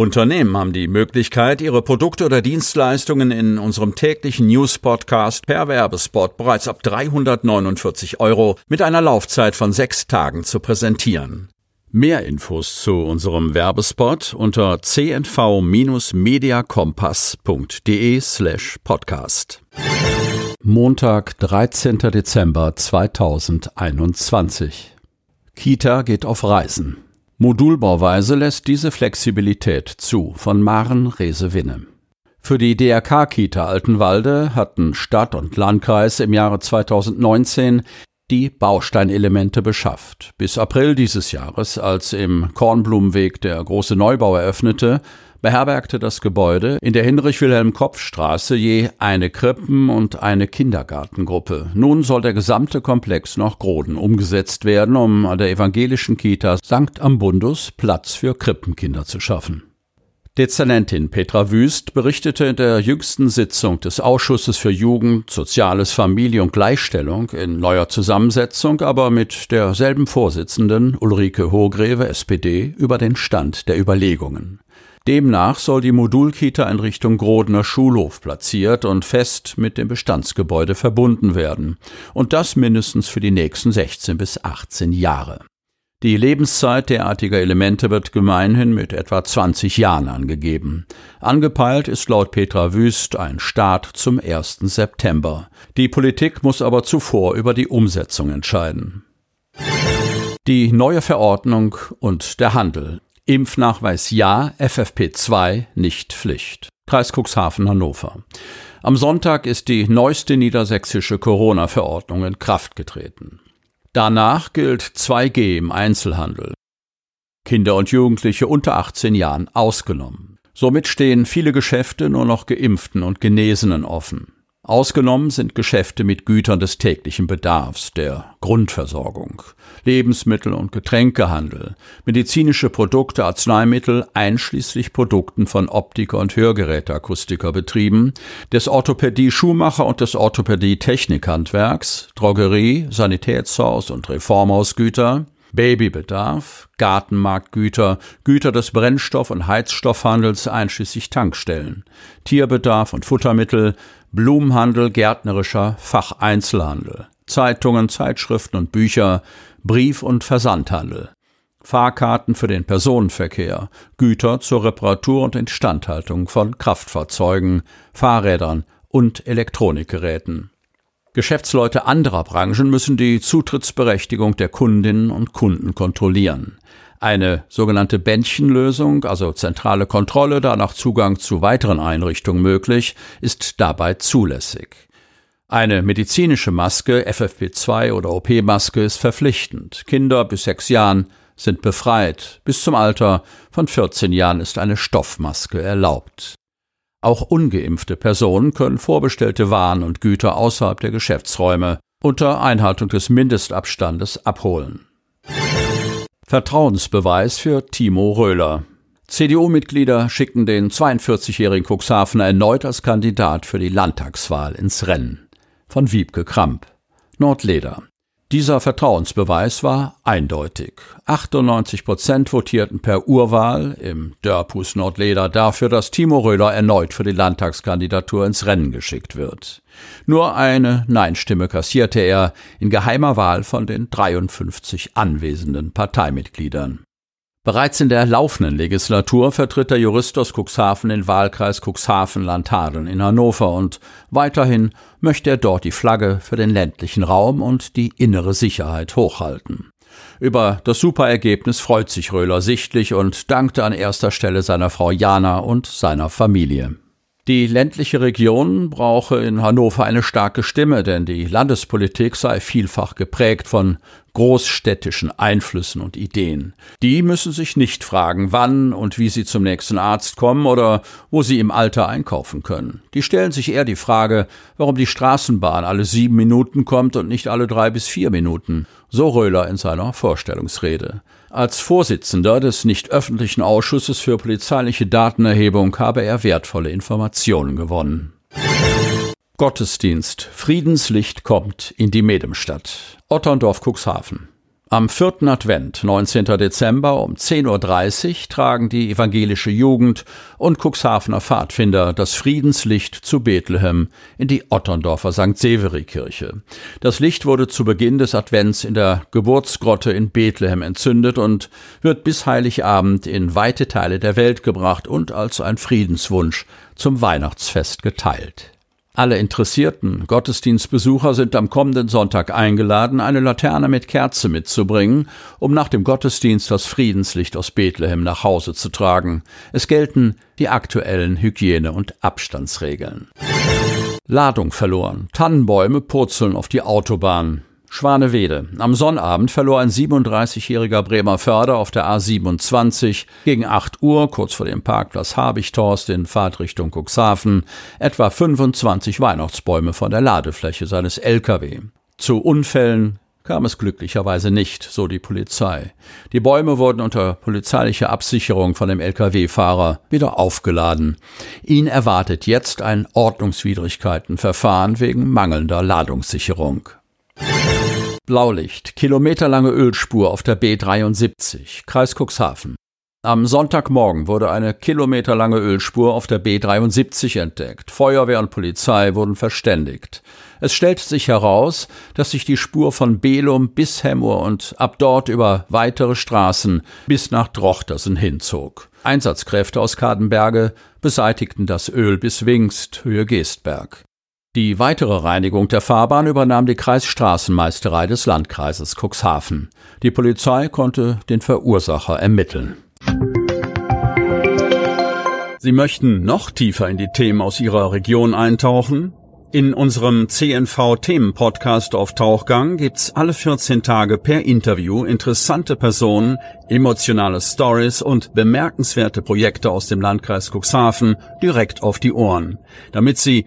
Unternehmen haben die Möglichkeit, ihre Produkte oder Dienstleistungen in unserem täglichen News-Podcast per Werbespot bereits ab 349 Euro mit einer Laufzeit von sechs Tagen zu präsentieren. Mehr Infos zu unserem Werbespot unter cnv-mediacompass.de slash podcast. Montag, 13. Dezember 2021. Kita geht auf Reisen. Modulbauweise lässt diese Flexibilität zu von Maren Resewinne. Für die DRK-Kita Altenwalde hatten Stadt und Landkreis im Jahre 2019 die Bausteinelemente beschafft. Bis April dieses Jahres, als im Kornblumenweg der große Neubau eröffnete, beherbergte das Gebäude in der Hinrich-Wilhelm-Kopf-Straße je eine Krippen- und eine Kindergartengruppe. Nun soll der gesamte Komplex nach Groden umgesetzt werden, um an der evangelischen Kita St. Ambundus Platz für Krippenkinder zu schaffen. Dezernentin Petra Wüst berichtete in der jüngsten Sitzung des Ausschusses für Jugend, Soziales, Familie und Gleichstellung in neuer Zusammensetzung, aber mit derselben Vorsitzenden Ulrike Hohgreve, SPD, über den Stand der Überlegungen. Demnach soll die Modulkita in Richtung Grodner Schulhof platziert und fest mit dem Bestandsgebäude verbunden werden. Und das mindestens für die nächsten 16 bis 18 Jahre. Die Lebenszeit derartiger Elemente wird gemeinhin mit etwa 20 Jahren angegeben. Angepeilt ist laut Petra Wüst ein Start zum 1. September. Die Politik muss aber zuvor über die Umsetzung entscheiden. Die neue Verordnung und der Handel. Impfnachweis ja, FFP2 nicht Pflicht. Kreis Cuxhaven Hannover. Am Sonntag ist die neueste niedersächsische Corona-Verordnung in Kraft getreten. Danach gilt 2G im Einzelhandel. Kinder und Jugendliche unter 18 Jahren ausgenommen. Somit stehen viele Geschäfte nur noch Geimpften und Genesenen offen. Ausgenommen sind Geschäfte mit Gütern des täglichen Bedarfs, der Grundversorgung, Lebensmittel- und Getränkehandel, medizinische Produkte, Arzneimittel, einschließlich Produkten von Optiker- und Hörgeräteakustikerbetrieben, des Orthopädie-Schuhmacher- und des Orthopädie-Technikhandwerks, Drogerie, Sanitätshaus- und Reformhausgüter, Babybedarf, Gartenmarktgüter, Güter des Brennstoff- und Heizstoffhandels einschließlich Tankstellen, Tierbedarf und Futtermittel, Blumenhandel, gärtnerischer Facheinzelhandel, Zeitungen, Zeitschriften und Bücher, Brief- und Versandhandel, Fahrkarten für den Personenverkehr, Güter zur Reparatur und Instandhaltung von Kraftfahrzeugen, Fahrrädern und Elektronikgeräten. Geschäftsleute anderer Branchen müssen die Zutrittsberechtigung der Kundinnen und Kunden kontrollieren. Eine sogenannte Bändchenlösung, also zentrale Kontrolle, danach Zugang zu weiteren Einrichtungen möglich, ist dabei zulässig. Eine medizinische Maske, FFP2 oder OP-Maske, ist verpflichtend. Kinder bis sechs Jahren sind befreit. Bis zum Alter von 14 Jahren ist eine Stoffmaske erlaubt. Auch ungeimpfte Personen können vorbestellte Waren und Güter außerhalb der Geschäftsräume unter Einhaltung des Mindestabstandes abholen. Vertrauensbeweis für Timo Röhler. CDU-Mitglieder schicken den 42-jährigen Cuxhavener erneut als Kandidat für die Landtagswahl ins Rennen. Von Wiebke Kramp. Nordleder. Dieser Vertrauensbeweis war eindeutig. 98 Prozent votierten per Urwahl im Dörpus Nordleder dafür, dass Timo Röder erneut für die Landtagskandidatur ins Rennen geschickt wird. Nur eine Nein-Stimme kassierte er in geheimer Wahl von den 53 anwesenden Parteimitgliedern. Bereits in der laufenden Legislatur vertritt der Jurist aus Cuxhaven den Wahlkreis Cuxhaven-Landhadeln in Hannover und weiterhin möchte er dort die Flagge für den ländlichen Raum und die innere Sicherheit hochhalten. Über das Superergebnis freut sich Röhler sichtlich und dankte an erster Stelle seiner Frau Jana und seiner Familie. Die ländliche Region brauche in Hannover eine starke Stimme, denn die Landespolitik sei vielfach geprägt von großstädtischen Einflüssen und Ideen. Die müssen sich nicht fragen, wann und wie sie zum nächsten Arzt kommen oder wo sie im Alter einkaufen können. Die stellen sich eher die Frage, warum die Straßenbahn alle sieben Minuten kommt und nicht alle drei bis vier Minuten. So Röhler in seiner Vorstellungsrede. Als Vorsitzender des nicht öffentlichen Ausschusses für polizeiliche Datenerhebung habe er wertvolle Informationen gewonnen. Gottesdienst Friedenslicht kommt in die Medemstadt. Otterndorf Cuxhaven. Am vierten Advent, 19. Dezember um 10.30 Uhr tragen die evangelische Jugend und Cuxhavener Pfadfinder das Friedenslicht zu Bethlehem in die Otterndorfer St. Severi-Kirche. Das Licht wurde zu Beginn des Advents in der Geburtsgrotte in Bethlehem entzündet und wird bis Heiligabend in weite Teile der Welt gebracht und als ein Friedenswunsch zum Weihnachtsfest geteilt. Alle interessierten Gottesdienstbesucher sind am kommenden Sonntag eingeladen, eine Laterne mit Kerze mitzubringen, um nach dem Gottesdienst das Friedenslicht aus Bethlehem nach Hause zu tragen. Es gelten die aktuellen Hygiene- und Abstandsregeln. Ladung verloren. Tannenbäume purzeln auf die Autobahn. Schwanewede. Am Sonnabend verlor ein 37-jähriger Bremer Förder auf der A27 gegen 8 Uhr, kurz vor dem Parkplatz Habichthorst in Fahrtrichtung Cuxhaven, etwa 25 Weihnachtsbäume von der Ladefläche seines LKW. Zu Unfällen kam es glücklicherweise nicht, so die Polizei. Die Bäume wurden unter polizeilicher Absicherung von dem Lkw-Fahrer wieder aufgeladen. Ihn erwartet jetzt ein Ordnungswidrigkeitenverfahren wegen mangelnder Ladungssicherung. Blaulicht, kilometerlange Ölspur auf der B73, Kreis Cuxhaven. Am Sonntagmorgen wurde eine kilometerlange Ölspur auf der B73 entdeckt. Feuerwehr und Polizei wurden verständigt. Es stellte sich heraus, dass sich die Spur von Belum bis Hemmoor und ab dort über weitere Straßen bis nach Drochtersen hinzog. Einsatzkräfte aus Kadenberge beseitigten das Öl bis Wingst, Höhe Geestberg. Die weitere Reinigung der Fahrbahn übernahm die Kreisstraßenmeisterei des Landkreises Cuxhaven. Die Polizei konnte den Verursacher ermitteln. Sie möchten noch tiefer in die Themen aus Ihrer Region eintauchen? In unserem CNV-Themen-Podcast auf Tauchgang gibt's alle 14 Tage per Interview interessante Personen, emotionale Stories und bemerkenswerte Projekte aus dem Landkreis Cuxhaven direkt auf die Ohren. Damit Sie